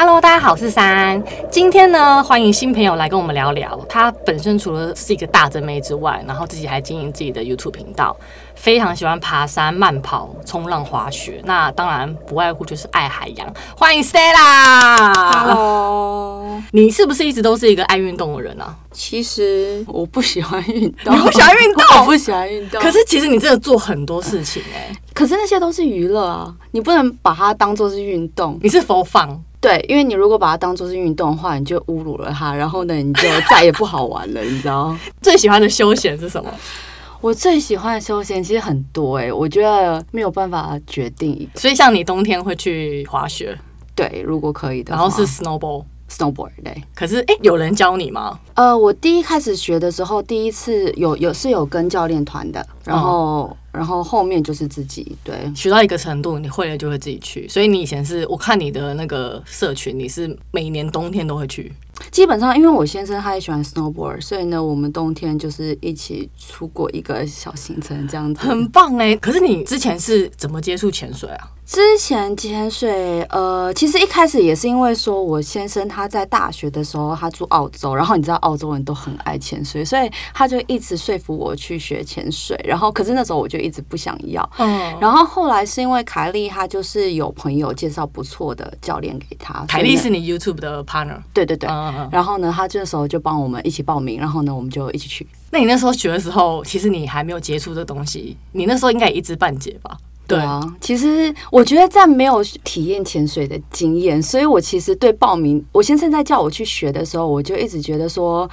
Hello，大家好，我是三。今天呢，欢迎新朋友来跟我们聊聊。他本身除了是一个大真妹之外，然后自己还经营自己的 YouTube 频道，非常喜欢爬山、慢跑、冲浪、滑雪。那当然不外乎就是爱海洋。欢迎 Stella。Hello，你是不是一直都是一个爱运动的人啊？其实我不喜欢运动，你不喜欢运动？我不喜欢运动。可是其实你真的做很多事情哎、欸。可是那些都是娱乐啊，你不能把它当做是运动。你是否放？对，因为你如果把它当做是运动的话，你就侮辱了它，然后呢，你就再也不好玩了，你知道？最喜欢的休闲是什么？我最喜欢的休闲其实很多哎、欸，我觉得没有办法决定一个。所以像你冬天会去滑雪？对，如果可以的。然后是 snowboard。Snowboard 对，可是哎、欸，有人教你吗？呃，我第一开始学的时候，第一次有有是有跟教练团的，然后、哦、然后后面就是自己对，学到一个程度，你会了就会自己去。所以你以前是我看你的那个社群，你是每年冬天都会去。基本上，因为我先生他也喜欢 snowboard，所以呢，我们冬天就是一起出过一个小行程，这样子很棒哎。可是你之前是怎么接触潜水啊？之前潜水，呃，其实一开始也是因为说，我先生他在大学的时候他住澳洲，然后你知道澳洲人都很爱潜水，所以他就一直说服我去学潜水。然后，可是那时候我就一直不想要。嗯。然后后来是因为凯莉，她就是有朋友介绍不错的教练给他。凯莉是你 YouTube 的 partner？对对对。嗯。然后呢，他这时候就帮我们一起报名，然后呢，我们就一起去。那你那时候学的时候，其实你还没有接触这东西，你那时候应该也一知半解吧？对啊，其实我觉得在没有体验潜水的经验，所以我其实对报名，我先生在叫我去学的时候，我就一直觉得说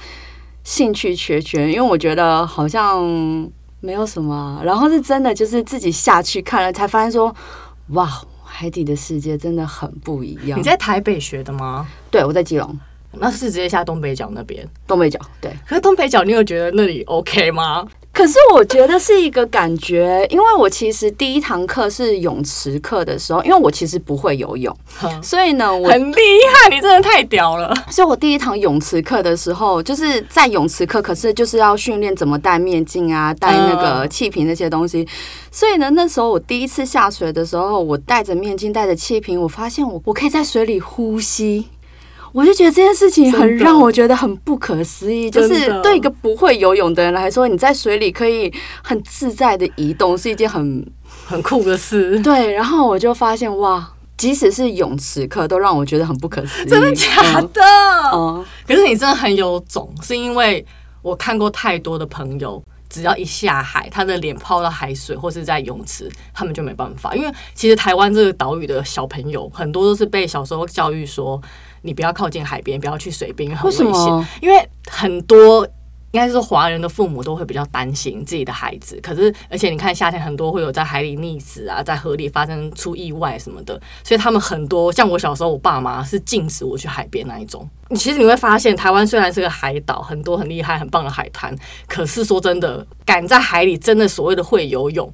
兴趣缺缺，因为我觉得好像没有什么啊。然后是真的，就是自己下去看了，才发现说，哇，海底的世界真的很不一样。你在台北学的吗？对，我在基隆。那是直接下东北角那边？东北角，对。可是东北角，你有觉得那里 OK 吗？可是我觉得是一个感觉，因为我其实第一堂课是泳池课的时候，因为我其实不会游泳，所以呢，我很厉害，你真的太屌了。所以我第一堂泳池课的时候，就是在泳池课，可是就是要训练怎么戴面镜啊，戴那个气瓶那些东西。所以呢，那时候我第一次下水的时候，我戴着面镜，戴着气瓶，我发现我我可以在水里呼吸。我就觉得这件事情很让我觉得很不可思议，就是对一个不会游泳的人来说，你在水里可以很自在的移动，是一件很很酷的事。对，然后我就发现哇，即使是泳池课都让我觉得很不可思议。真的假的？嗯，可是你真的很有种，是因为我看过太多的朋友，只要一下海，他的脸泡到海水或是在泳池，他们就没办法。因为其实台湾这个岛屿的小朋友很多都是被小时候教育说。你不要靠近海边，不要去水边，很危险。因为很多应该是说华人的父母都会比较担心自己的孩子。可是，而且你看夏天很多会有在海里溺死啊，在河里发生出意外什么的，所以他们很多像我小时候，我爸妈是禁止我去海边那一种。你其实你会发现，台湾虽然是个海岛，很多很厉害、很棒的海滩，可是说真的，敢在海里真的所谓的会游泳。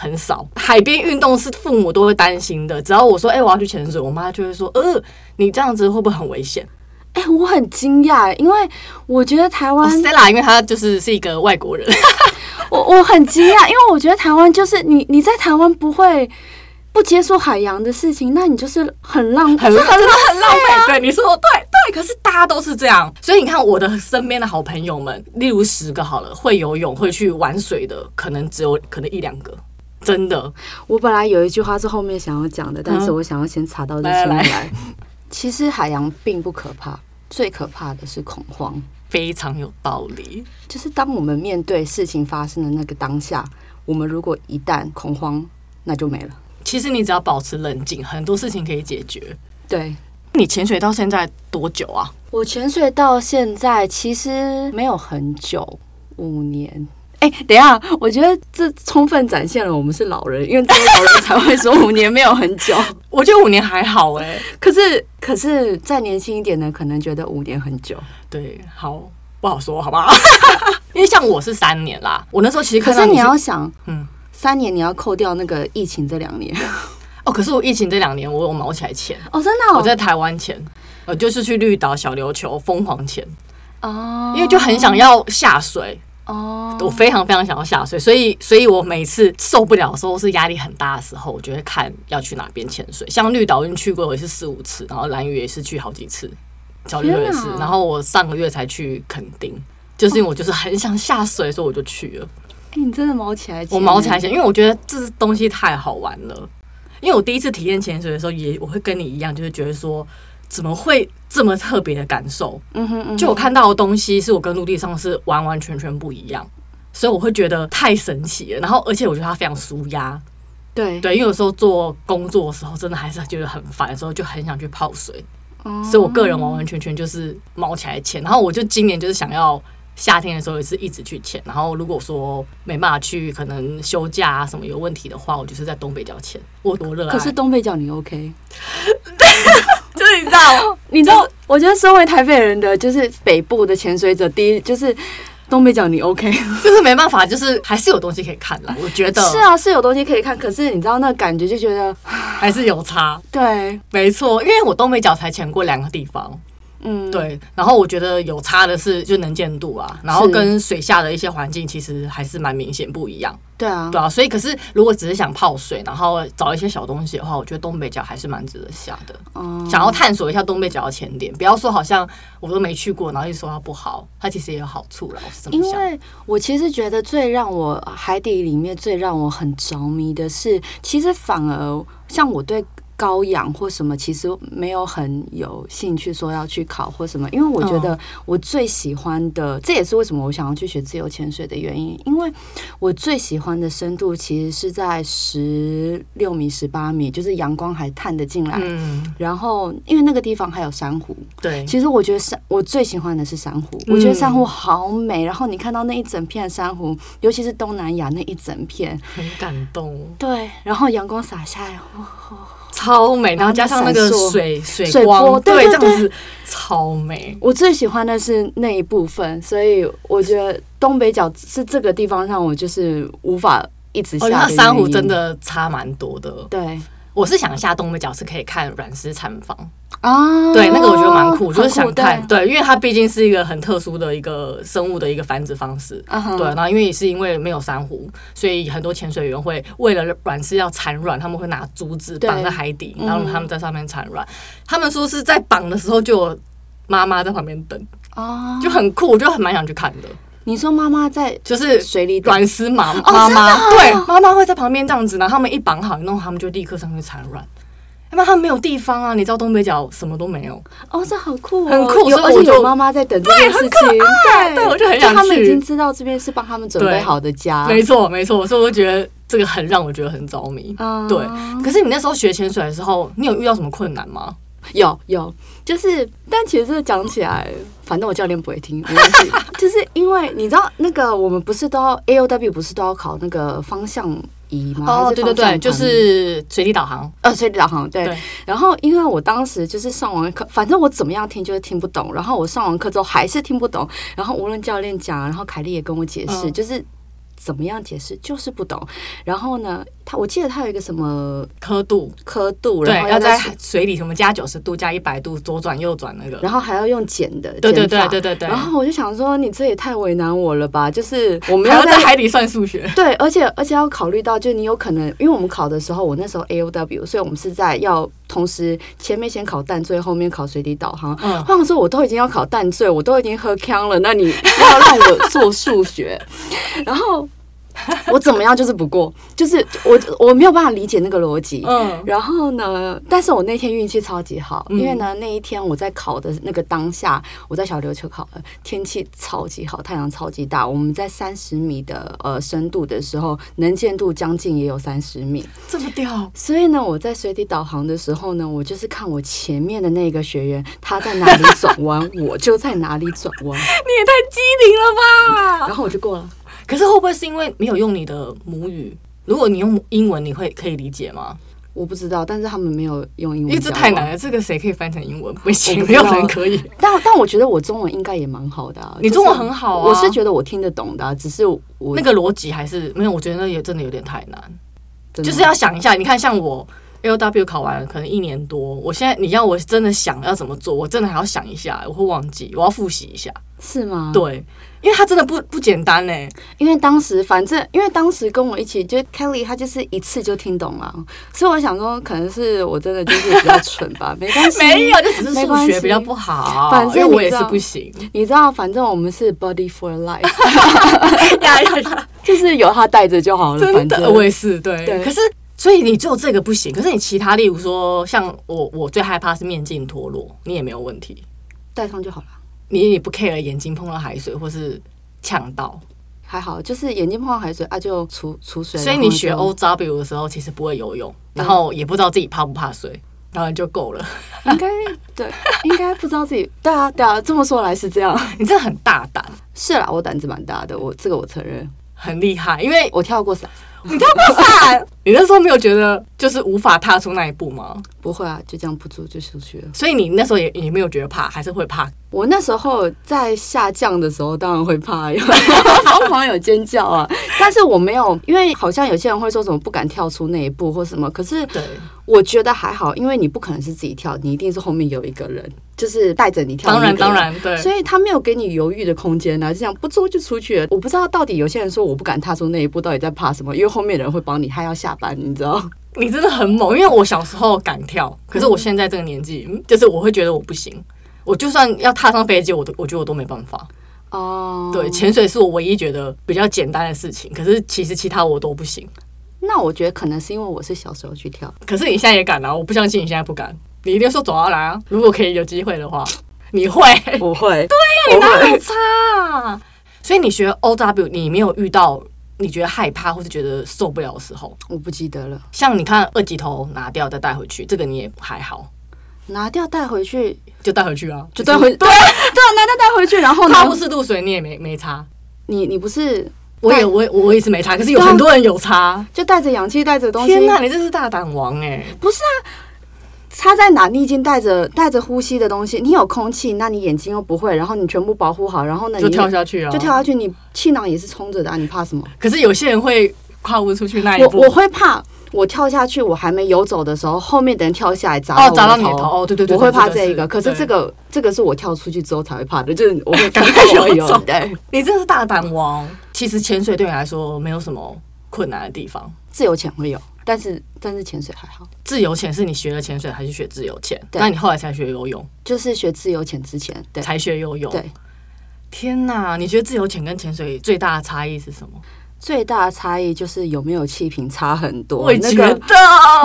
很少，海边运动是父母都会担心的。只要我说，哎、欸，我要去潜水，我妈就会说，呃，你这样子会不会很危险？哎、欸，我很惊讶，因为我觉得台湾 Stella，因为她就是是一个外国人，我我很惊讶，因为我觉得台湾就是你你在台湾不会不接触海洋的事情，那你就是很浪费，很浪很浪费。对，你说对对，可是大家都是这样，所以你看我的身边的好朋友们，例如十个好了，会游泳会去玩水的，可能只有可能一两个。真的，我本来有一句话是后面想要讲的，但是我想要先查到这些来，来。其实海洋并不可怕，最可怕的是恐慌。非常有道理。就是当我们面对事情发生的那个当下，我们如果一旦恐慌，那就没了。其实你只要保持冷静，很多事情可以解决。对，你潜水到现在多久啊？我潜水到现在其实没有很久，五年。哎、欸，等一下，我觉得这充分展现了我们是老人，因为只有老人才会说五年没有很久。我觉得五年还好哎、欸，可是可是再年轻一点的可能觉得五年很久。对，好不好说，好不好？因为像我是三年啦，我那时候其实可是你要想，嗯，三年你要扣掉那个疫情这两年。哦，可是我疫情这两年我有毛起来钱哦，真的、哦，我在台湾钱，呃，就是去绿岛、小琉球疯狂钱哦，因为就很想要下水。哦，我非常非常想要下水，所以所以我每次受不了的时候，是压力很大的时候，我就会看要去哪边潜水。像绿岛，我已经去过，也是四五次，然后蓝屿也是去好几次，小绿也是。然后我上个月才去垦丁，就是因为我就是很想下水，所以我就去了。哎，你真的毛起来，我毛起来潜，因为我觉得这东西太好玩了。因为我第一次体验潜水的时候，也我会跟你一样，就是觉得说。怎么会这么特别的感受？嗯哼，嗯哼，就我看到的东西是我跟陆地上是完完全全不一样，所以我会觉得太神奇了。然后，而且我觉得它非常舒压。对对，因为有时候做工作的时候，真的还是觉得很烦的时候，就很想去泡水。哦，所以我个人完完全全就是猫起来潜。然后我就今年就是想要夏天的时候也是一直去潜。然后如果说没办法去，可能休假啊什么有问题的话，我就是在东北角潜。我多热爱。可是东北角你 OK？就是你知道，你知道，我觉得身为台北人的，就是北部的潜水者，第一就是东北角你 OK，就是没办法，就是还是有东西可以看啦。我觉得 是啊，是有东西可以看，可是你知道那感觉就觉得 还是有差。对，没错，因为我东北角才潜过两个地方。嗯，对，然后我觉得有差的是就能见度啊，然后跟水下的一些环境其实还是蛮明显不一样。对啊，对啊，所以可是如果只是想泡水，然后找一些小东西的话，我觉得东北角还是蛮值得下的。嗯，想要探索一下东北角的潜点，不要说好像我都没去过，然后一说它不好，它其实也有好处啦。我是这么想。因为我其实觉得最让我海底里面最让我很着迷的是，其实反而像我对。高氧或什么，其实没有很有兴趣说要去考或什么，因为我觉得我最喜欢的，哦、这也是为什么我想要去学自由潜水的原因，因为我最喜欢的深度其实是在十六米、十八米，就是阳光还探得进来，嗯，然后因为那个地方还有珊瑚，对，其实我觉得珊，我最喜欢的是珊瑚，我觉得珊瑚好美，然后你看到那一整片珊瑚，尤其是东南亚那一整片，很感动，对，然后阳光洒下来，哦超美，然后加上那个水水光，对，这样子超美。我最喜欢的是那一部分，所以我觉得东北角是这个地方让我就是无法一直下。那珊瑚真的差蛮多的。对，我是想下东北角是可以看软丝产房。啊，对，那个我觉得蛮酷，就是想看，对，因为它毕竟是一个很特殊的一个生物的一个繁殖方式，对，然后因为也是因为没有珊瑚，所以很多潜水员会为了软丝要产卵，他们会拿竹子绑在海底，然后他们在上面产卵。他们说是在绑的时候就有妈妈在旁边等，哦，就很酷，我就很蛮想去看的。你说妈妈在就是水里软丝妈妈妈，对，妈妈会在旁边这样子，然后他们一绑好，弄他们就立刻上去产卵。要不然他没有地方啊！你知道东北角什么都没有哦，这好酷，哦很酷，而且有妈妈在等这件事情，对，对，我就很想去。他们已经知道这边是帮他们准备好的家，没错，没错，所以我就觉得这个很让我觉得很着迷。对，可是你那时候学潜水的时候，你有遇到什么困难吗？有，有，就是，但其实这讲起来，反正我教练不会听，没关系。就是因为你知道，那个我们不是都要 A O W 不是都要考那个方向。仪吗？哦，对对对，就是水底导航。呃，水底导航，对。对，然后，因为我当时就是上完课，反正我怎么样听就是听不懂。然后我上完课之后还是听不懂。然后无论教练讲，然后凯莉也跟我解释，嗯、就是。怎么样解释就是不懂，然后呢，他我记得他有一个什么刻度，刻度，然后要在水里什么加九十度加一百度左转右转那个，然后还要用剪的，对对对对对对。然后我就想说，你这也太为难我了吧？就是我们要在海底算数学，对，而且而且要考虑到，就你有可能，因为我们考的时候，我那时候 A O W，所以我们是在要同时前面先考淡醉，后面考水底导航。嗯，或者说我都已经要考淡醉，我都已经喝康了，那你要让我做数学，然后。我怎么样就是不过，就是我我没有办法理解那个逻辑。嗯，然后呢，但是我那天运气超级好，因为呢那一天我在考的那个当下，我在小琉球考的，天气超级好，太阳超级大。我们在三十米的呃深度的时候，能见度将近也有三十米，这么屌。所以呢，我在水底导航的时候呢，我就是看我前面的那个学员他在哪里转弯，我就在哪里转弯。你也太机灵了吧！然后我就过了。可是会不会是因为没有用你的母语？如果你用英文，你会可以理解吗？我不知道，但是他们没有用英文，因为这太难了。这个谁可以翻成英文？不行，没有人可以。但但我觉得我中文应该也蛮好的啊。你中文很好啊，我是觉得我听得懂的啊，只是我那个逻辑还是没有。我觉得那也真的有点太难，就是要想一下。你看，像我 A O W 考完了，可能一年多，我现在你要我真的想要怎么做，我真的还要想一下，我会忘记，我要复习一下。是吗？对。因为他真的不不简单呢，因为当时反正因为当时跟我一起就 Kelly，他就是一次就听懂了，所以我想说可能是我真的就是比较蠢吧，没关系，没有，就只是数学比较不好，反正我也是不行，你知道，反正我们是 buddy for life，呀呀 呀，就是有他带着就好了，真的，我也是，对，对，可是所以你只有这个不行，可是你其他，例如说像我，我最害怕是面镜脱落，你也没有问题，戴上就好了。你也不 care 眼睛碰到海水或是呛到，还好，就是眼睛碰到海水啊就出出水。所以你学 OW 的时候其实不会游泳，然后也不知道自己怕不怕水，然后就够了。应该对，应该不知道自己。对啊，对啊，这么说来是这样。你真的很大胆。是啦，我胆子蛮大的，我这个我承认。很厉害，因为我跳过伞。你跳过伞？你那时候没有觉得就是无法踏出那一步吗？不会啊，就这样不做就出去了。所以你那时候也也没有觉得怕，还是会怕？我那时候在下降的时候，当然会怕，有 疯狂有尖叫啊！但是我没有，因为好像有些人会说什么不敢跳出那一步或什么。可是，我觉得还好，因为你不可能是自己跳，你一定是后面有一个人，就是带着你跳。当然，当然，对。所以他没有给你犹豫的空间啊，就这样不做就出去了。我不知道到底有些人说我不敢踏出那一步，到底在怕什么？因为后面的人会帮你，他要下班，你知道？你真的很猛，因为我小时候敢跳，可是我现在这个年纪，嗯，就是我会觉得我不行。我就算要踏上飞机，我都我觉得我都没办法。哦，对，潜水是我唯一觉得比较简单的事情，可是其实其他我都不行。那我觉得可能是因为我是小时候去跳，可是你现在也敢啊？我不相信你现在不敢。你一定说走啊来啊！如果可以有机会的话，你会？不会？对呀，你 哪有差？所以你学 OW，你没有遇到你觉得害怕或是觉得受不了的时候？我不记得了。像你看二级头拿掉再带回去，这个你也还好。拿掉带回去就带回去啊，就带回对对啊，拿掉带回去，然后它不是露水，你也没没擦。你你不是我也我我也是没擦，可是有很多人有擦，就带着氧气带着东西。天哪，你这是大胆王哎！不是啊，擦在哪？你已经带着带着呼吸的东西，你有空气，那你眼睛又不会，然后你全部保护好，然后呢，就跳下去啊，就跳下去，你气囊也是充着的啊，你怕什么？可是有些人会跨不出去那一步，我我会怕。我跳下去，我还没游走的时候，后面的人跳下来砸到我的头。哦，砸到你的头。哦，对对对，我会怕这一个。可是这个这个是我跳出去之后才会怕的，就是我会 赶快游泳。对，你真是大胆王。其实潜水对你来说没有什么困难的地方，自由潜会有，但是但是潜水还好。自由潜是你学了潜水还是学自由潜？那你后来才学游泳？就是学自由潜之前，对，才学游泳。对，天哪！你觉得自由潜跟潜水最大的差异是什么？最大的差异就是有没有气瓶差很多。我觉得那个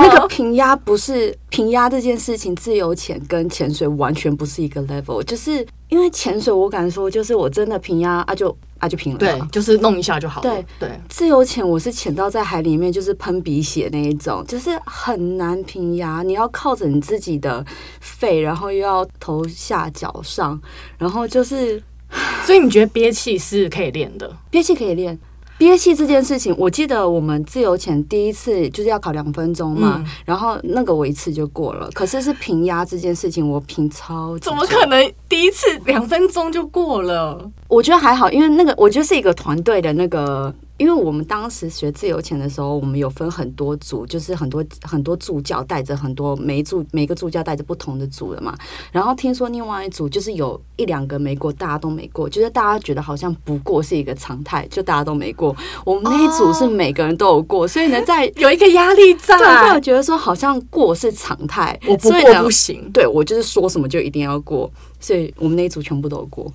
那个平压不是平压这件事情，自由潜跟潜水完全不是一个 level。就是因为潜水，我敢说，就是我真的平压啊就啊就平了，对，就是弄一下就好了。对对，自由潜我是潜到在海里面就是喷鼻血那一种，就是很难平压，你要靠着你自己的肺，然后又要头下脚上，然后就是，所以你觉得憋气是可以练的？憋气可以练。憋气这件事情，我记得我们自由潜第一次就是要考两分钟嘛，嗯、然后那个我一次就过了。可是是平压这件事情，我平超级。怎么可能第一次两分钟就过了？我觉得还好，因为那个我觉得是一个团队的那个。因为我们当时学自由潜的时候，我们有分很多组，就是很多很多助教带着很多每一组每个助教带着不同的组的嘛。然后听说另外一组就是有一两个没过，大家都没过，就是大家觉得好像不过是一个常态，就大家都没过。我们那一组是每个人都有过，所以呢，在有一个压力在，对，觉得说好像过是常态，我不过不行。对，我就是说什么就一定要过，所以我们那一组全部都有过。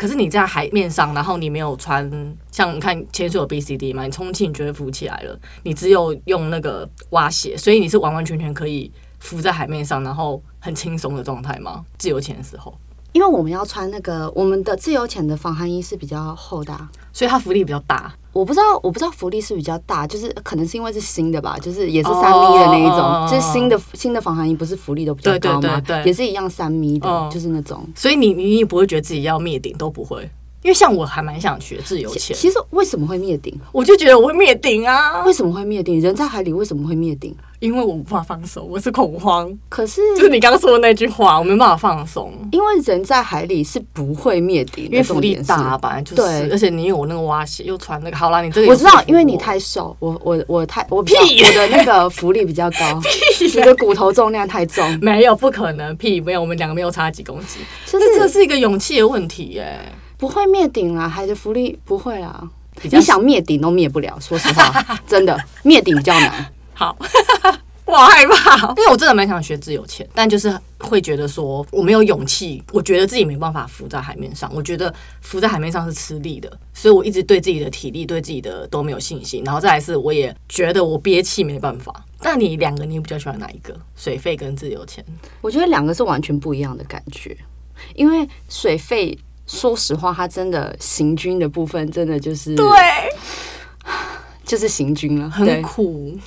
可是你在海面上，然后你没有穿，像你看潜水有 B C D 嘛，你充气你就会浮起来了。你只有用那个蛙鞋，所以你是完完全全可以浮在海面上，然后很轻松的状态吗？自由潜的时候。因为我们要穿那个，我们的自由潜的防寒衣是比较厚的，所以它浮力比较大。我不知道，我不知道浮力是比较大，就是可能是因为是新的吧，就是也是三米的那一种，oh, 就是新的新的防寒衣不是浮力都比较高吗？对对对对，也是一样三米的，oh. 就是那种。所以你你也不会觉得自己要灭顶都不会。因为像我还蛮想学自由潜，其实为什么会灭顶？我就觉得我会灭顶啊！为什么会灭顶？人在海里为什么会灭顶？因为我无法放手，我是恐慌。可是就是你刚刚说的那句话，我没办法放松。因为人在海里是不会灭顶，因为浮力大吧，就是。对，而且你有那个蛙鞋，又穿那个，好啦，你这个我知道，因为你太瘦，我我我太我屁，我的那个浮力比较高，屁，你的骨头重量太重，没有不可能，屁没有，我们两个没有差几公斤，就是这是一个勇气的问题耶。不会灭顶啦，海的浮力不会啦。你想灭顶都灭不了，说实话，真的灭顶比较难。好。我好害怕，因为我真的蛮想学自由潜，但就是会觉得说我没有勇气，我觉得自己没办法浮在海面上，我觉得浮在海面上是吃力的，所以我一直对自己的体力、对自己的都没有信心。然后再来是，我也觉得我憋气没办法。那你两个，你比较喜欢哪一个？水费跟自由潜？我觉得两个是完全不一样的感觉，因为水费，说实话，它真的行军的部分真的就是对。就是行军了，很苦。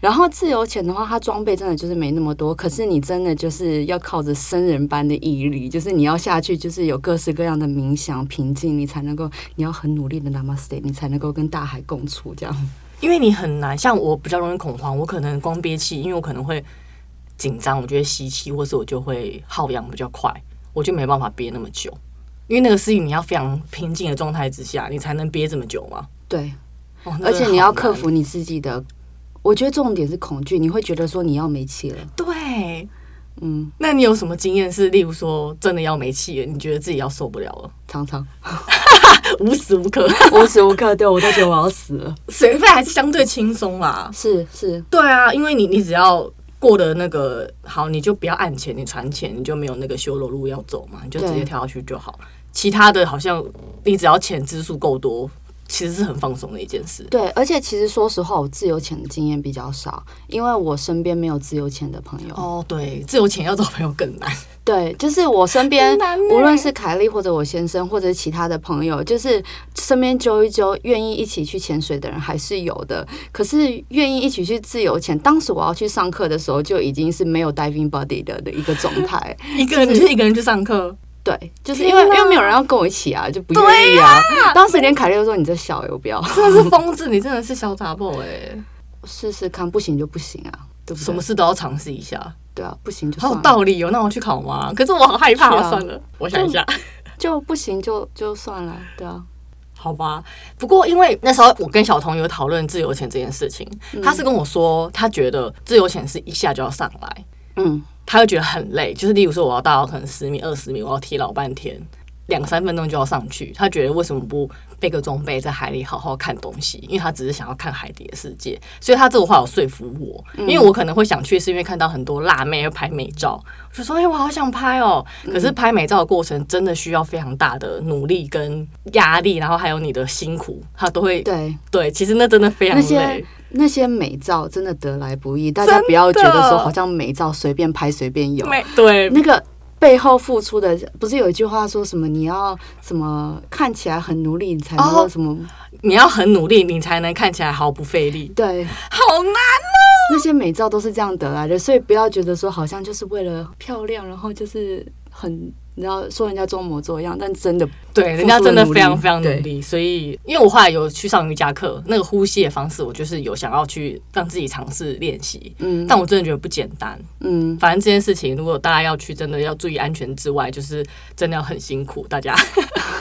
然后自由潜的话，它装备真的就是没那么多，可是你真的就是要靠着僧人般的毅力，就是你要下去，就是有各式各样的冥想平静，你才能够，你要很努力的 Namaste，你才能够跟大海共处这样。因为你很难，像我比较容易恐慌，我可能光憋气，因为我可能会紧张，我就会吸气，或是我就会耗氧比较快，我就没办法憋那么久。因为那个事情你要非常平静的状态之下，你才能憋这么久嘛。对。哦、而且你要克服你自己的，我觉得重点是恐惧，你会觉得说你要没气了。对，嗯，那你有什么经验是，例如说真的要没气了，你觉得自己要受不了了？常常，无时无刻，无时无刻，对我都觉得我要死了。水费还是相对轻松啦，是是，对啊，因为你你只要过了那个好，你就不要按钱，你传钱你就没有那个修罗路要走嘛，你就直接跳下去就好。其他的好像你只要钱支数够多。其实是很放松的一件事。对，而且其实说实话，我自由潜的经验比较少，因为我身边没有自由潜的朋友。哦，对，自由潜要找朋友更难。对，就是我身边，无论是凯莉或者我先生，或者其他的朋友，就是身边揪一揪，愿意一起去潜水的人还是有的。可是愿意一起去自由潜，当时我要去上课的时候，就已经是没有 diving buddy 的的一个状态。一个人，你是一个人去上课？对，就是因为因为没有人要跟我一起啊，就不愿意啊。啊当时连凯莉都说：“你这小我不要。”真的是疯子，你真的是小杂货哎！试试看，不行就不行啊，对不对？什么事都要尝试一下。对啊，不行就。好有道理哦，那我去考吗？可是我好害怕啊，算了，我想一下，就，就不行就就算了。对啊，好吧。不过因为那时候我跟小童有讨论自由潜这件事情，嗯、他是跟我说，他觉得自由潜是一下就要上来。嗯。他会觉得很累，就是例如说我要到可能十米、二十米，我要踢老半天，两三分钟就要上去。他觉得为什么不背个装备在海里好好看东西？因为他只是想要看海底的世界，所以他这个话有说服我。因为我可能会想去，是因为看到很多辣妹要拍美照，我就说哎、欸，我好想拍哦。可是拍美照的过程真的需要非常大的努力跟压力，然后还有你的辛苦，他都会对对。其实那真的非常累。那些美照真的得来不易，大家不要觉得说好像美照随便拍随便有。对，那个背后付出的，不是有一句话说什么？你要什么看起来很努力，你才能够什么？你要很努力，你才能看起来毫不费力。对，好难哦。那些美照都是这样得来的，所以不要觉得说好像就是为了漂亮，然后就是很。你知道说人家装模作样，但真的对人家真的非常非常努力。所以，因为我后来有去上瑜伽课，那个呼吸的方式，我就是有想要去让自己尝试练习。嗯，但我真的觉得不简单。嗯，反正这件事情，如果大家要去，真的要注意安全之外，就是真的要很辛苦。大家，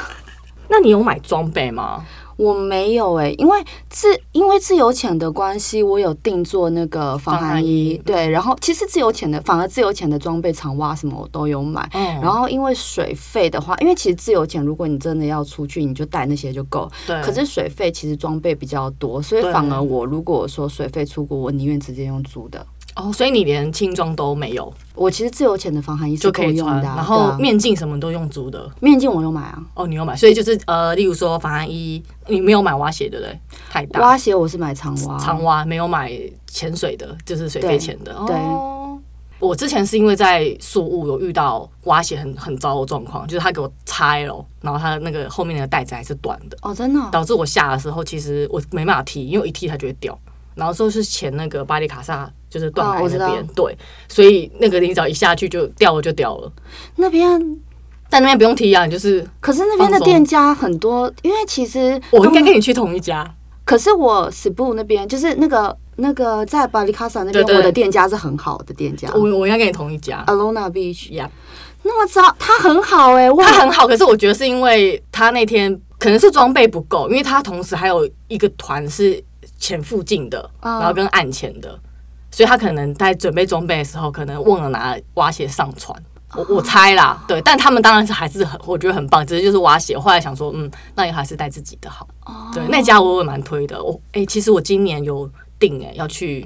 那你有买装备吗？我没有哎、欸，因为自因为自由潜的关系，我有定做那个防寒衣，对，然后其实自由潜的反而自由潜的装备长袜什么我都有买，嗯，然后因为水费的话，因为其实自由潜如果你真的要出去，你就带那些就够，对，可是水费其实装备比较多，所以反而我如果说水费出国，我宁愿直接用租的。哦，所以你连轻装都没有？我其实自由潜的防寒衣就可以穿的，啊，然后面镜什么都用租的。面镜我有买啊。哦，你有买，所以就是呃，例如说防寒衣，你没有买蛙鞋对不对？太大。蛙鞋我是买长蛙，长蛙没有买潜水的，就是水肺潜的。对，哦，我之前是因为在宿雾有遇到蛙鞋很很糟的状况，就是他给我拆了，然后他那个后面那个带子还是短的。哦，真的，导致我下的时候其实我没办法踢，因为我一踢它就会掉。然后说是前那个巴黎卡萨，就是断崖那边，哦、对，所以那个你只要一下去就掉了就掉了。那边，但那边不用提啊，你就是。可是那边的店家很多，因为其实我应该跟你去同一家。可是我 s p o o 那边就是那个那个在巴黎卡萨那边，我的店家是很好的店家。我我应该跟你同一家，Alona Beach。呀，那么糟，他很好哎、欸，他很好。可是我觉得是因为他那天可能是装备不够，因为他同时还有一个团是。潜附近的，然后跟岸前的，所以他可能在准备装备的时候，可能忘了拿挖鞋上船。我我猜啦，对，但他们当然是还是很，我觉得很棒，只是就是挖鞋。后来想说，嗯，那也还是带自己的好。对，那家我也蛮推的。我哎、欸，其实我今年有定哎，要去，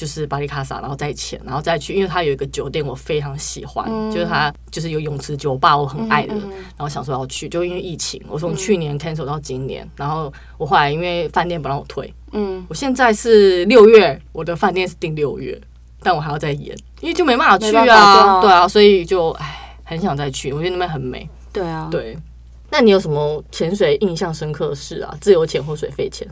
就是巴黎卡萨，然后再潜，然后再去，因为它有一个酒店我非常喜欢，就是它就是有泳池酒吧，我很爱的。然后想说要去，就因为疫情，我从去年 cancel 到今年，然后我后来因为饭店不让我退，嗯，我现在是六月，我的饭店是订六月。但我还要再延，因为就没办法去啊，对啊，所以就唉，很想再去。我觉得那边很美，对啊，对。那你有什么潜水印象深刻的事啊？自由潜或水肺潜？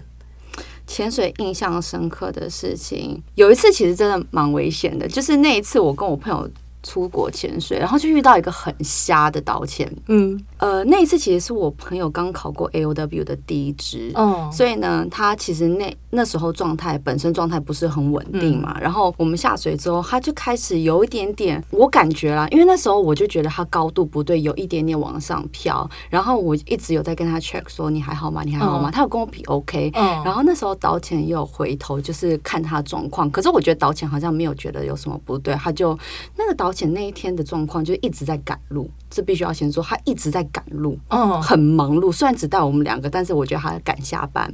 潜水印象深刻的事情，有一次其实真的蛮危险的，就是那一次我跟我朋友。出国潜水，然后就遇到一个很瞎的导潜。嗯，呃，那一次其实是我朋友刚考过 AOW 的第一支，哦，所以呢，他其实那那时候状态本身状态不是很稳定嘛。嗯、然后我们下水之后，他就开始有一点点，我感觉啦，因为那时候我就觉得他高度不对，有一点点往上飘。然后我一直有在跟他 check 说，你还好吗？你还好吗？哦、他有跟我比 OK。嗯，然后那时候导潜也有回头，就是看他状况。可是我觉得导潜好像没有觉得有什么不对，他就那个导。而且那一天的状况就一直在赶路，这必须要先说，他一直在赶路，嗯，很忙碌。虽然只带我们两个，但是我觉得他赶下班。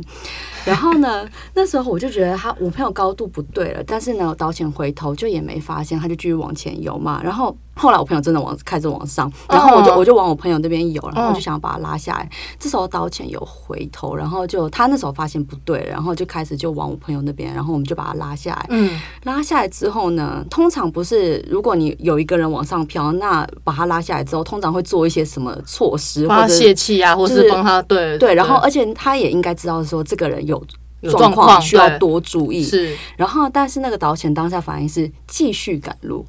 然后呢，那时候我就觉得他我朋友高度不对了，但是呢，导潜回头就也没发现，他就继续往前游嘛。然后。后来我朋友真的往开始往上，然后我就我就往我朋友那边游，然后我就想要把他拉下来。这时候导潜有回头，然后就他那时候发现不对，然后就开始就往我朋友那边，然后我们就把他拉下来。嗯，拉下来之后呢，通常不是如果你有一个人往上飘，那把他拉下来之后，通常会做一些什么措施，或者泄气啊，或是帮他对对，然后而且他也应该知道说这个人有状况需要多注意。是，然后但是那个导潜当下反应是继续赶路。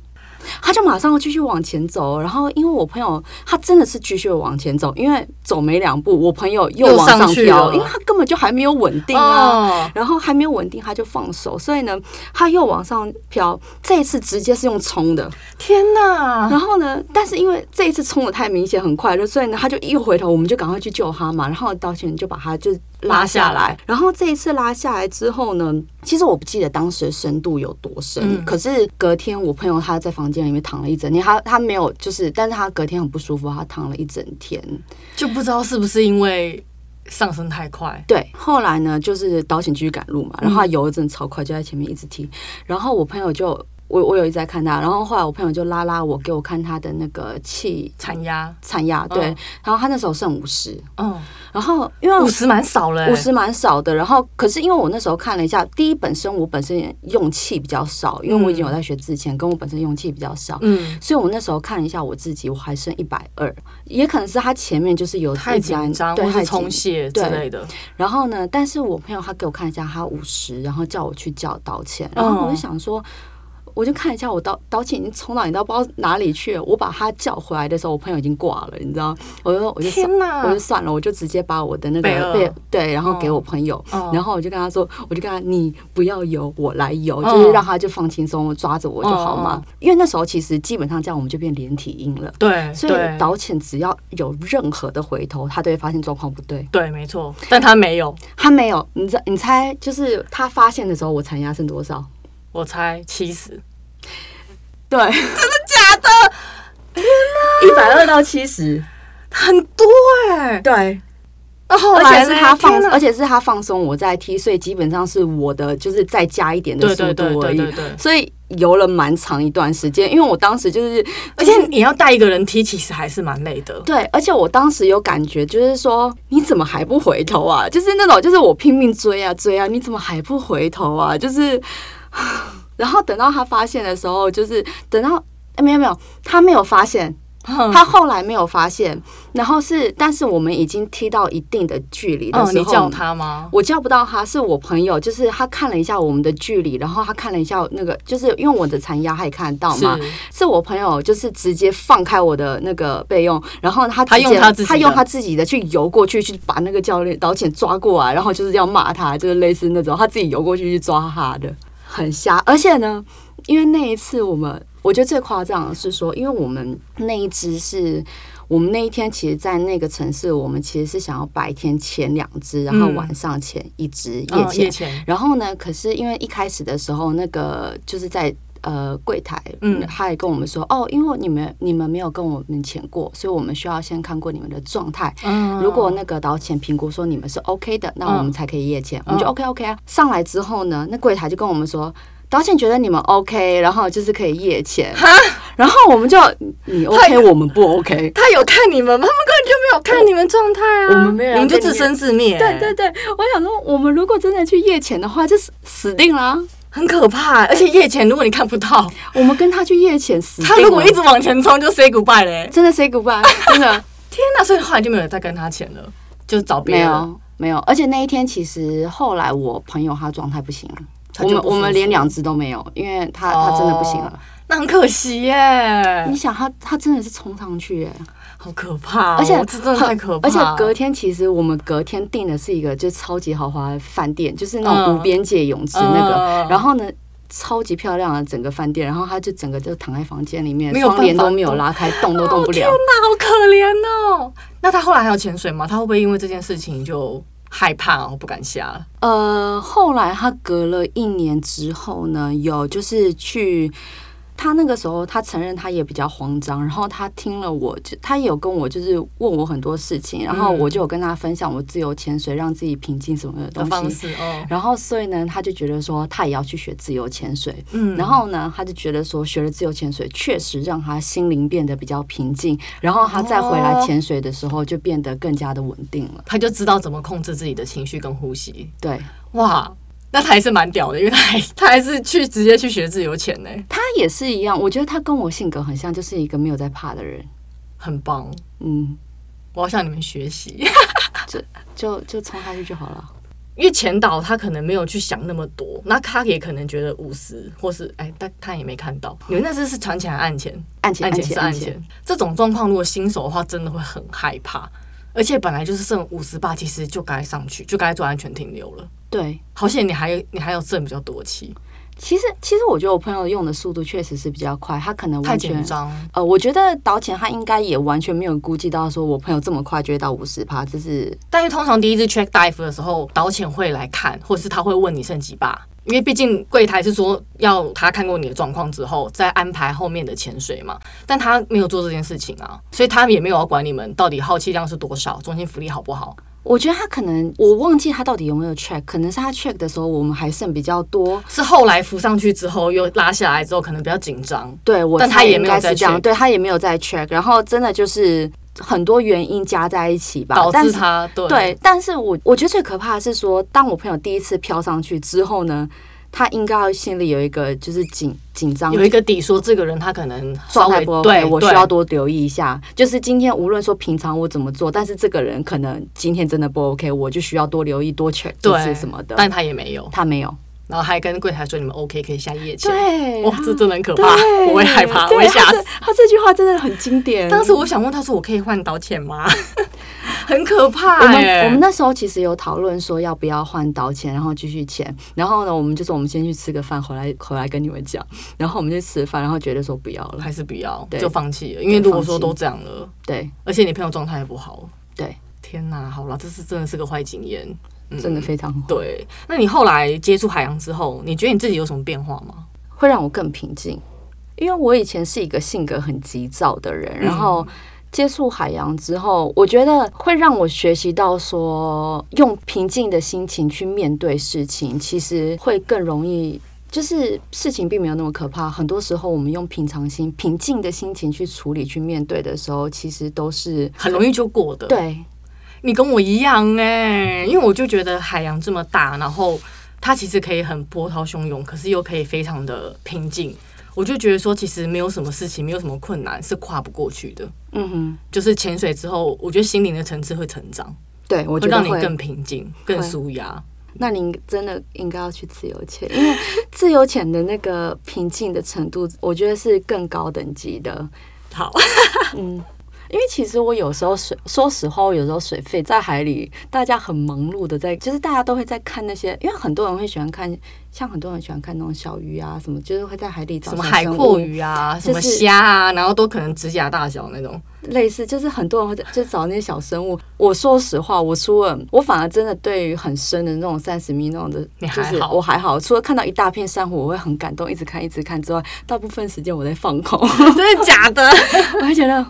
他就马上继续往前走，然后因为我朋友他真的是继续往前走，因为走没两步，我朋友又往上飘，因为他根本就还没有稳定啊，然后还没有稳定他就放手，所以呢他又往上飘，这一次直接是用冲的，天哪！然后呢，但是因为这一次冲的太明显很快了，所以呢他就一回头，我们就赶快去救他嘛，然后导潜就把他就。拉下来，然后这一次拉下来之后呢，其实我不记得当时的深度有多深，嗯、可是隔天我朋友他在房间里面躺了一整天，他他没有就是，但是他隔天很不舒服，他躺了一整天，就不知道是不是因为上升太快。对，后来呢，就是导潜继续赶路嘛，然后他游的真的超快，就在前面一直踢，然后我朋友就。我我有一直在看他，然后后来我朋友就拉拉我，给我看他的那个气残压残压，对，嗯、然后他那时候剩五十，嗯，然后因为五十蛮少了，五十蛮少的，然后可是因为我那时候看了一下，第一本身我本身用气比较少，因为我已经有在学自潜，跟我本身用气比较少，嗯，所以我那时候看了一下我自己，我还剩一百二，也可能是他前面就是有太紧张，对，充血之类的，然后呢，但是我朋友他给我看一下他五十，然后叫我去叫道歉，然后我就想说。我就看一下，我导导潜已经冲到你到不知道哪里去了。我把他叫回来的时候，我朋友已经挂了，你知道？我就我就算了，我就算了，我就直接把我的那个被对，然后给我朋友，然后我就跟他说，我就跟他，你不要游，我来游，就是让他就放轻松，抓着我就好嘛。因为那时候其实基本上这样我们就变连体婴了，对，所以导潜只要有任何的回头，他都会发现状况不对，对，没错，但他没有，他没有，你猜你猜，就是他发现的时候，我残压剩多少？我猜七十。对，真的假的？天哪，一百二到七十，很多哎、欸。对，而且是他放，而且是他放松，我在踢，所以基本上是我的，就是再加一点的速度而已。所以游了蛮长一段时间，因为我当时就是，而且你要带一个人踢，其实还是蛮累的。对，而且我当时有感觉，就是说你怎么还不回头啊？就是那种，就是我拼命追啊追啊，你怎么还不回头啊？就是。然后等到他发现的时候，就是等到哎，没有没有，他没有发现，他后来没有发现。然后是，但是我们已经踢到一定的距离的时候，你叫他吗？我叫不到他，是我朋友，就是他看了一下我们的距离，然后他看了一下那个，就是因为我的残压他也看得到嘛。是我朋友，就是直接放开我的那个备用，然后他他用他自己他用他自己的去游过去，去把那个教练导潜抓过来，然后就是要骂他，就是类似那种他自己游过去去抓他的。很瞎，而且呢，因为那一次我们，我觉得最夸张的是说，因为我们那一只是我们那一天，其实，在那个城市，我们其实是想要白天前两只，然后晚上前一只夜潜。然后呢，可是因为一开始的时候，那个就是在。呃柜台，嗯，他也跟我们说，哦，因为你们你们没有跟我们钱过，所以我们需要先看过你们的状态。嗯，如果那个导潜评估说你们是 OK 的，那我们才可以夜潜。我们就 OK OK 啊。上来之后呢，那柜台就跟我们说。导演觉得你们 OK，然后就是可以夜潜，哈然后我们就你 OK，我们不 OK。他有看你们吗？他们根本就没有看你们状态啊！我们没有，你们就自生自灭。对对对，我想说，我们如果真的去夜潜的话，就死死定了，很可怕。而且夜潜，如果你看不到，我们跟他去夜潜死，他如果一直往前冲，就 say goodbye 嘞，真的 say goodbye，真的。天哪！所以后来就没有再跟他潜了，就找别人。没有，没有。而且那一天，其实后来我朋友他状态不行了。我们我们连两只都没有，因为他他真的不行了，那很可惜耶。你想他他真的是冲上去耶，好可怕，而且真的太可怕。而且隔天其实我们隔天订的是一个就超级豪华的饭店，就是那种无边界泳池那个，然后呢超级漂亮的整个饭店，然后他就整个就躺在房间里面，窗帘都没有拉开，动都动不了。天哪，好可怜哦。那他后来还有潜水吗？他会不会因为这件事情就？害怕，我不敢下。呃，后来他隔了一年之后呢，有就是去。他那个时候，他承认他也比较慌张，然后他听了我，就他也有跟我就是问我很多事情，然后我就有跟他分享我自由潜水让自己平静什么的东西。哦，然后所以呢，他就觉得说他也要去学自由潜水。嗯，然后呢，他就觉得说学了自由潜水确实让他心灵变得比较平静，然后他再回来潜水的时候就变得更加的稳定了。他就知道怎么控制自己的情绪跟呼吸。对，哇。那他还是蛮屌的，因为他还他还是去直接去学自由潜呢。他也是一样，我觉得他跟我性格很像，就是一个没有在怕的人，很棒。嗯，我要向你们学习，就就就冲下去就好了。因为潜导他可能没有去想那么多，那他也可能觉得五十或是哎，但他也没看到。你们那次是船潜还是岸潜？岸潜，岸潜是岸潜。这种状况如果新手的话，真的会很害怕。而且本来就是剩五十八，其实就该上去，就该做安全停留了。对，好险你还你还有剩比较多期。其实其实我觉得我朋友用的速度确实是比较快，他可能完全太紧张。呃，我觉得导潜他应该也完全没有估计到说我朋友这么快就会到五十趴，这是。但是通常第一次 check dive 的时候，导潜会来看，或是他会问你剩几把。因为毕竟柜台是说要他看过你的状况之后再安排后面的潜水嘛，但他没有做这件事情啊，所以他也没有要管你们到底耗气量是多少，中心浮力好不好。我觉得他可能我忘记他到底有没有 check，可能是他 check 的时候我们还剩比较多，是后来浮上去之后又拉下来之后可能比较紧张。对，我但他也没有在 check，对他也没有在 check，然后真的就是。很多原因加在一起吧，导致他对，对。但是我我觉得最可怕的是说，当我朋友第一次飘上去之后呢，他应该要心里有一个就是紧紧张，有一个底，说这个人他可能状态不 OK，对我需要多留意一下。就是今天无论说平常我怎么做，但是这个人可能今天真的不 OK，我就需要多留意多 check 对什么的。但他也没有，他没有。然后还跟柜台说：“你们 OK 可以下夜潜。”对，哇，这真的很可怕，我会害怕，我会吓死。他这句话真的很经典。当时我想问他说：“我可以换导潜吗？” 很可怕。我们我们那时候其实有讨论说要不要换导潜，然后继续潜。然后呢，我们就说我们先去吃个饭，回来回来跟你们讲。然后我们就吃饭，然后觉得说不要了，还是不要，就放弃了。因为如果说都这样了，对，而且你朋友状态也不好，对，天哪，好了，这是真的是个坏经验。真的非常好。对，那你后来接触海洋之后，你觉得你自己有什么变化吗？会让我更平静，因为我以前是一个性格很急躁的人，然后接触海洋之后，我觉得会让我学习到说，用平静的心情去面对事情，其实会更容易。就是事情并没有那么可怕，很多时候我们用平常心、平静的心情去处理、去面对的时候，其实都是很容易就过的。对。你跟我一样哎、因为我就觉得海洋这么大，然后它其实可以很波涛汹涌，可是又可以非常的平静。我就觉得说，其实没有什么事情，没有什么困难是跨不过去的。嗯哼，就是潜水之后，我觉得心灵的层次会成长，对，我觉得会，让你更平静、更舒压。那您真的应该要去自由潜，因为自由潜的那个平静的程度，我觉得是更高等级的。好，嗯。因为其实我有时候水，说实话，我有时候水费在海里，大家很忙碌的在，就是大家都会在看那些，因为很多人会喜欢看，像很多人喜欢看那种小鱼啊什么，就是会在海里找什么海阔鱼啊，什么虾啊，然后都可能指甲大小那种，类似，就是很多人会在就找那些小生物。我说实话，我除了我反而真的对于很深的那种三十米那种的，就是我还好，除了看到一大片珊瑚，我会很感动，一直看一直看之外，大部分时间我在放空，真的假的？我还觉得。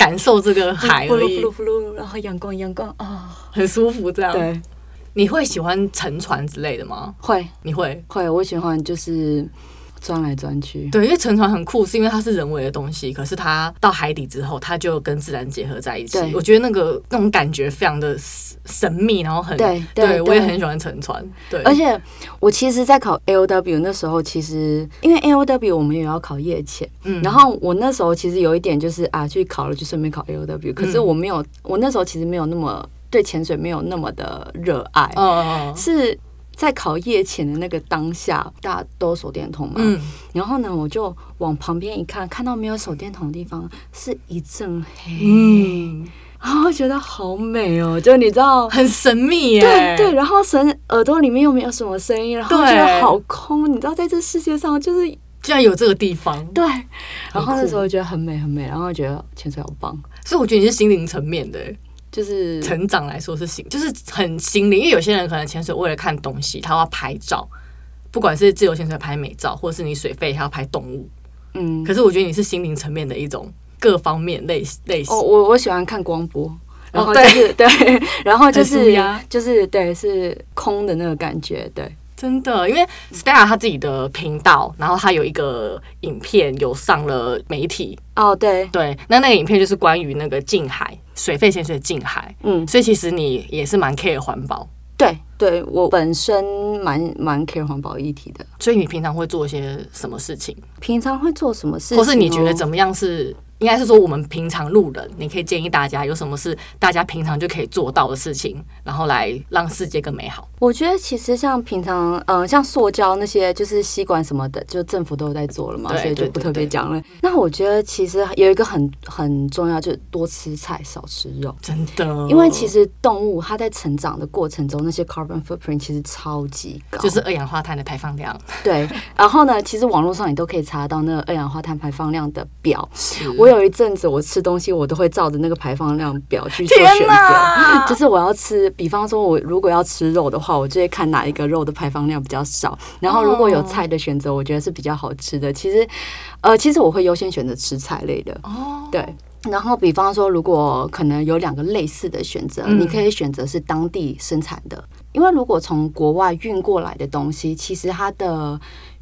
感受这个海而已，然后阳光，阳光啊，哦、很舒服。这样，对，你会喜欢乘船之类的吗？会，你会？会，我喜欢就是。钻来钻去，对，因为沉船很酷，是因为它是人为的东西，可是它到海底之后，它就跟自然结合在一起。我觉得那个那种感觉非常的神秘，然后很对，对，对，我也很喜欢沉船。对，而且我其实，在考 A O W 那时候，其实因为 A O W 我们也要考夜潜，嗯，然后我那时候其实有一点就是啊，去考了就顺便考 A O W，可是我没有，我那时候其实没有那么对潜水没有那么的热爱，嗯，是。在考夜前的那个当下，大家都手电筒嘛，嗯、然后呢，我就往旁边一看，看到没有手电筒的地方是一阵黑，嗯，然后觉得好美哦，就你知道，很神秘耶，对对，然后神耳朵里面又没有什么声音，然后觉得好空，你知道，在这世界上就是居然有这个地方，对，然后那时候觉得很美很美，然后觉得潜水好棒，所以我觉得你是心灵层面的。就是成长来说是心，就是很心灵。因为有些人可能潜水为了看东西，他要拍照，不管是自由潜水拍美照，或者是你水费还要拍动物。嗯，可是我觉得你是心灵层面的一种各方面类类型。哦，我我喜欢看光波，然后就是、哦、对，对，然后就是就是对，是空的那个感觉，对。真的，因为 Stella 他自己的频道，然后他有一个影片有上了媒体哦，对对，那那个影片就是关于那个近海水肺潜水近海，嗯，所以其实你也是蛮 care 环保，对对，我本身蛮蛮 care 环保议题的，所以你平常会做一些什么事情？平常会做什么事情？或是你觉得怎么样是？应该是说，我们平常路人，你可以建议大家有什么是大家平常就可以做到的事情，然后来让世界更美好。我觉得其实像平常，嗯、呃，像塑胶那些，就是吸管什么的，就政府都有在做了嘛，所以就不特别讲了。那我觉得其实有一个很很重要，就是多吃菜，少吃肉。真的，因为其实动物它在成长的过程中，那些 carbon footprint 其实超级高，就是二氧化碳的排放量。对，然后呢，其实网络上你都可以查到那个二氧化碳排放量的表。我。有一阵子，我吃东西我都会照着那个排放量表去做选择，就是我要吃，比方说，我如果要吃肉的话，我就会看哪一个肉的排放量比较少。然后如果有菜的选择，我觉得是比较好吃的。其实，呃，其实我会优先选择吃菜类的。哦，对。然后，比方说，如果可能有两个类似的选择，你可以选择是当地生产的，因为如果从国外运过来的东西，其实它的。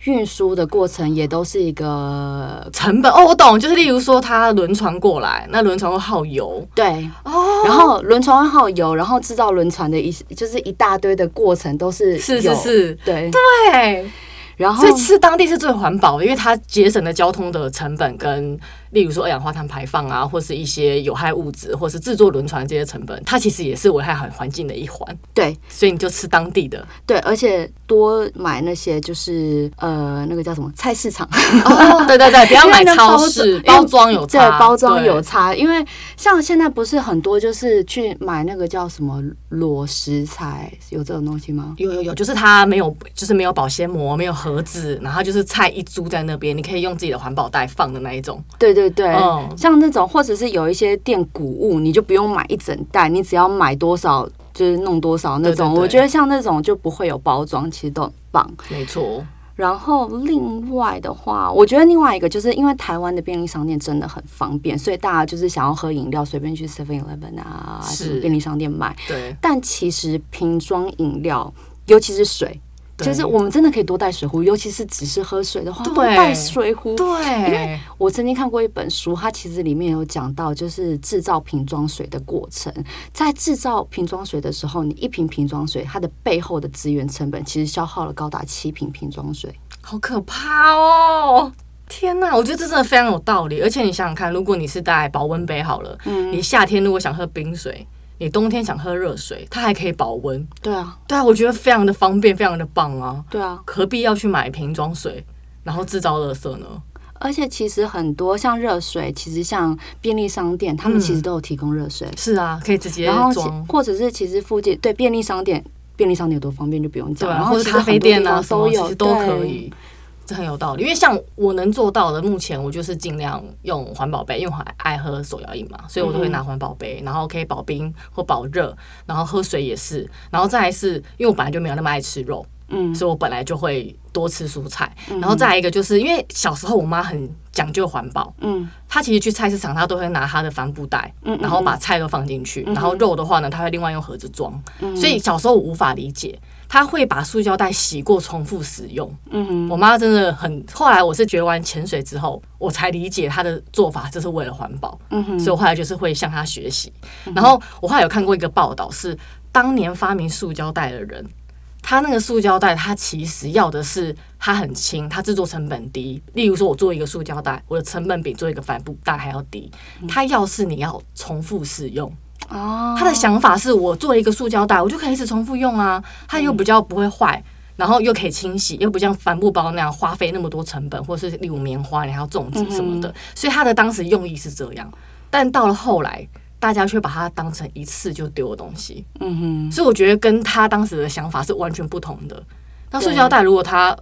运输的过程也都是一个成本哦，我懂，就是例如说，它轮船过来，那轮船会耗油，对，哦，然后轮船会耗油，然后制造轮船的一就是一大堆的过程都是是是是，对。对，然后所以是当地是最环保的，因为它节省了交通的成本跟。例如说二氧化碳排放啊，或是一些有害物质，或是制作轮船这些成本，它其实也是危害环环境的一环。对，所以你就吃当地的。对，而且多买那些就是呃，那个叫什么菜市场。哦，对对对，不要买超市包装有差，对，包装有差。因为像现在不是很多就是去买那个叫什么裸食材，有这种东西吗？有有有，就是它没有，就是没有保鲜膜，没有盒子，然后就是菜一株在那边，你可以用自己的环保袋放的那一种。对。对对，嗯、像那种或者是有一些店谷物，你就不用买一整袋，你只要买多少就是弄多少那种。对对对，我觉得像那种就不会有包装，其实都很棒。没错。然后另外的话，我觉得另外一个就是因为台湾的便利商店真的很方便，所以大家就是想要喝饮料，随便去 Seven Eleven 啊，是便利商店买。对。但其实瓶装饮料，尤其是水。其实我们真的可以多带水壶，尤其是只是喝水的话，多带水壶。对，因为我曾经看过一本书，它其实里面有讲到，就是制造瓶装水的过程。在制造瓶装水的时候，你一瓶瓶装水，它的背后的资源成本其实消耗了高达七瓶瓶装水，好可怕哦！天呐，我觉得这真的非常有道理。而且你想想看，如果你是带保温杯好了，嗯，你夏天如果想喝冰水。你冬天想喝热水，它还可以保温。对啊，对啊，我觉得非常的方便，非常的棒啊。对啊，何必要去买瓶装水，然后制造垃圾呢？而且其实很多像热水，其实像便利商店，他们其实都有提供热水。是啊，可以直接装，或者是其实附近对便利商店，便利商店有多方便就不用讲。然后咖啡店啊，都有都可以。这很有道理，因为像我能做到的，目前我就是尽量用环保杯，因为我爱喝手摇饮嘛，所以我都会拿环保杯，然后可以保冰或保热，然后喝水也是，然后再来是因为我本来就没有那么爱吃肉，嗯，所以我本来就会多吃蔬菜，然后再来一个就是因为小时候我妈很讲究环保，嗯，她其实去菜市场她都会拿她的帆布袋，嗯，然后把。菜都放进去，然后肉的话呢，她会另外用盒子装，所以小时候我无法理解。他会把塑胶袋洗过，重复使用。嗯哼，我妈真的很。后来我是学完潜水之后，我才理解她的做法，这是为了环保。嗯哼，所以我后来就是会向她学习。然后我后来有看过一个报道，是当年发明塑胶袋的人，他那个塑胶袋，他其实要的是它很轻，它制作成本低。例如说，我做一个塑胶袋，我的成本比做一个帆布袋还要低。他要是你要重复使用。哦，他的想法是我做一个塑胶袋，我就可以一直重复用啊，它又比较不会坏，然后又可以清洗，又不像帆布包那样花费那么多成本，或是例如棉花你还要种植什么的，所以他的当时用意是这样，但到了后来，大家却把它当成一次就丢的东西，嗯哼，所以我觉得跟他当时的想法是完全不同的。那塑胶袋如果它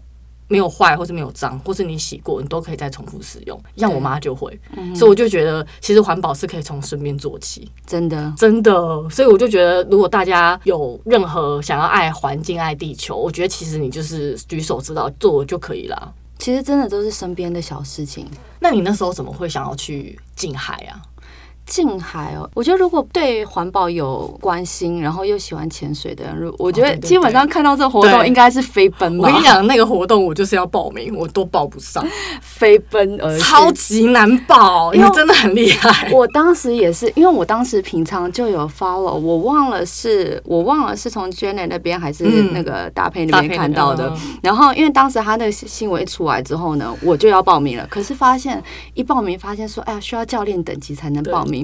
没有坏，或是没有脏，或是你洗过，你都可以再重复使用。像我妈就会，嗯、所以我就觉得，其实环保是可以从身边做起，真的，真的。所以我就觉得，如果大家有任何想要爱环境、爱地球，我觉得其实你就是举手之劳做就可以了。其实真的都是身边的小事情。那你那时候怎么会想要去近海啊？近海哦，我觉得如果对环保有关心，然后又喜欢潜水的人，我觉得基本上看到这个活动应该是飞奔吧。我跟你讲，那个活动我就是要报名，我都报不上，飞奔而超级难报，因为真的很厉害。我当时也是，因为我当时平常就有 follow，我忘了是我忘了是从 Janet 那边还是那个搭配那边看到的。然后因为当时他那个新闻出来之后呢，我就要报名了，可是发现一报名发现说，哎呀，需要教练等级才能报名。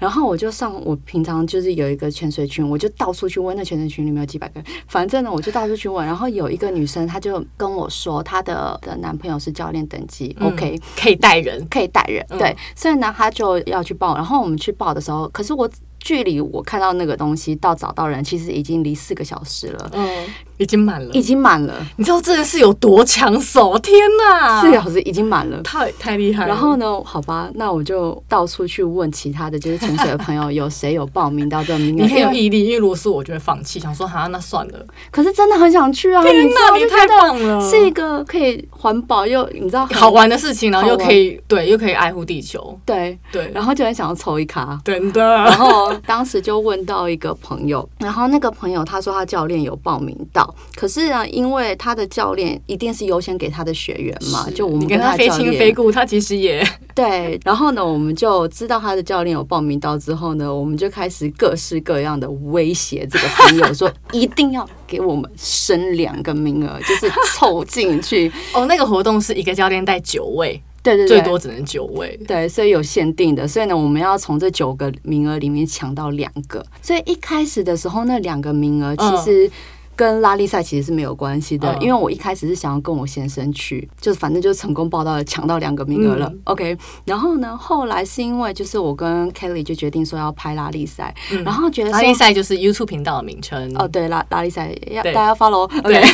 然后我就上，我平常就是有一个潜水群，我就到处去问，那潜水群里面有几百个人，反正呢，我就到处去问。然后有一个女生，她就跟我说，她的的男朋友是教练等级，嗯，OK，可以带人，可以带人，对，所以呢，她就要去报。然后我们去报的时候，可是我。距离我看到那个东西到找到人，其实已经离四个小时了。嗯，已经满了，已经满了。你知道这件事有多抢手？天哪，四个小时已经满了，太太厉害了。然后呢，好吧，那我就到处去问其他的就是潜水的朋友，有谁有报名到这个名额？你很有毅力，因为如果是我就会放弃，想说哈，那算了。可是真的很想去啊！天哪，你太棒了，是一个可以环保又你知道好玩的事情，然后又可以对，又可以爱护地球。对对，然后就很想要抽一卡，真的。然后当时就问。到一个朋友，然后那个朋友他说他教练有报名到，可是呢，因为他的教练一定是优先给他的学员嘛，就我们跟他非亲非故，他其实也 对。然后呢，我们就知道他的教练有报名到之后呢，我们就开始各式各样的威胁这个朋友，说一定要给我们升两个名额，就是凑进去。哦，那个活动是一个教练带九位。对对对，最多只能九位。对，所以有限定的，所以呢，我们要从这九个名额里面抢到两个。所以一开始的时候，那两个名额其实跟拉力赛其实是没有关系的，因为我一开始是想要跟我先生去，就是反正就成功报到了，抢到两个名额了。OK，然后呢，后来是因为就是我跟 Kelly 就决定说要拍拉力赛，然后觉得拉力赛就是 YouTube 频道的名称。哦，对，拉拉力赛要大家 follow。OK。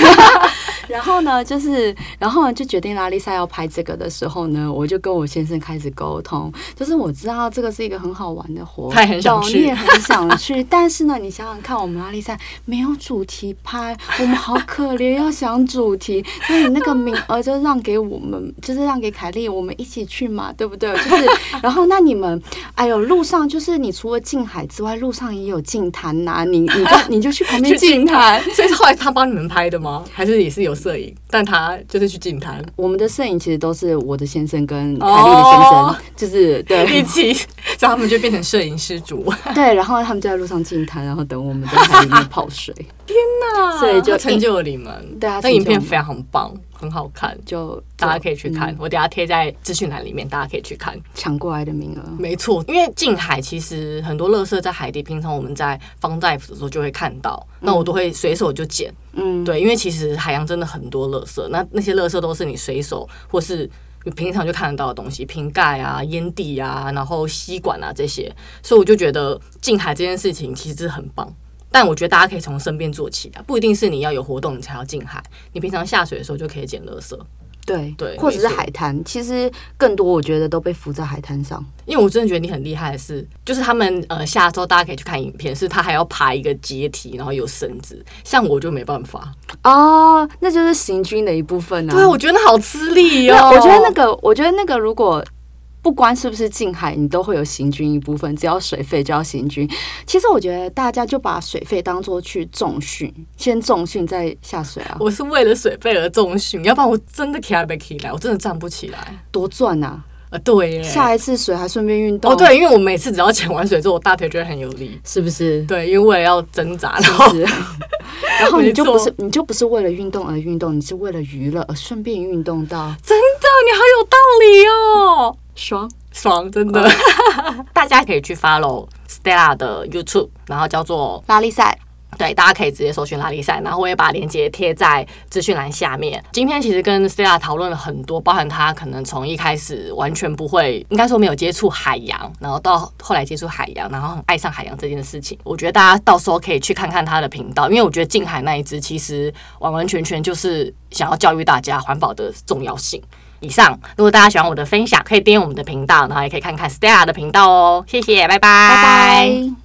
然后呢，就是，然后呢，就决定拉力赛要拍这个的时候呢，我就跟我先生开始沟通，就是我知道这个是一个很好玩的活动，他很想去，你也很想去，但是呢，你想想看，我们拉力赛没有主题拍，我们好可怜，要想主题，那你那个名额就让给我们，就是让给凯莉，我们一起去嘛，对不对？就是，然后那你们，哎呦，路上就是你除了近海之外，路上也有近滩呐，你你就你就去旁边近滩，所以后来他帮你们拍的吗？还是也是有？摄影，但他就是去进滩。我们的摄影其实都是我的先生跟凯莉的先生，就是对一起，所以他们就变成摄影师主。对，然后他们就在路上进滩，然后等我们在海里面泡水。天哪！所以就成就了你们。对啊，那影片非常棒。很好看，就大家可以去看。嗯、我等下贴在资讯栏里面，大家可以去看。抢过来的名额，没错。因为近海其实很多垃圾在海底，平常我们在 Fun Dive 的时候就会看到，嗯、那我都会随手就捡。嗯，对，因为其实海洋真的很多垃圾，那那些垃圾都是你随手或是你平常就看得到的东西，瓶盖啊、烟蒂啊，然后吸管啊这些，所以我就觉得近海这件事情其实很棒。但我觉得大家可以从身边做起啊，不一定是你要有活动你才要进海，你平常下水的时候就可以捡垃圾。对对，或者是海滩，其实更多我觉得都被浮在海滩上。因为我真的觉得你很厉害的是，就是他们呃下周大家可以去看影片，是他还要爬一个阶梯，然后有绳子，像我就没办法哦，那就是行军的一部分啊。对，我觉得好吃力哦。我觉得那个，我觉得那个如果。不管是不是近海，你都会有行军一部分。只要水费就要行军。其实我觉得大家就把水费当做去重训，先重训再下水啊。我是为了水费而重训，要不然我真的起来不起来，我真的站不起来。多赚啊！啊，对耶，下一次水还顺便运动。哦，对，因为我每次只要潜完水之后，我大腿就会很有力，是不是？对，因为为了要挣扎，然后，然后你就不是你就不是为了运动而运动，你是为了娱乐而顺便运动到。真的，你好有道理哦。爽爽，真的！大家可以去 follow Stella 的 YouTube，然后叫做拉力赛。对，大家可以直接搜寻拉力赛，然后我也把链接贴在资讯栏下面。今天其实跟 Stella 讨论了很多，包含他可能从一开始完全不会，应该说没有接触海洋，然后到后来接触海洋，然后很爱上海洋这件事情。我觉得大家到时候可以去看看他的频道，因为我觉得近海那一支其实完完全全就是想要教育大家环保的重要性。以上，如果大家喜欢我的分享，可以订阅我们的频道，然后也可以看看 Stella 的频道哦。谢谢，拜拜，拜拜。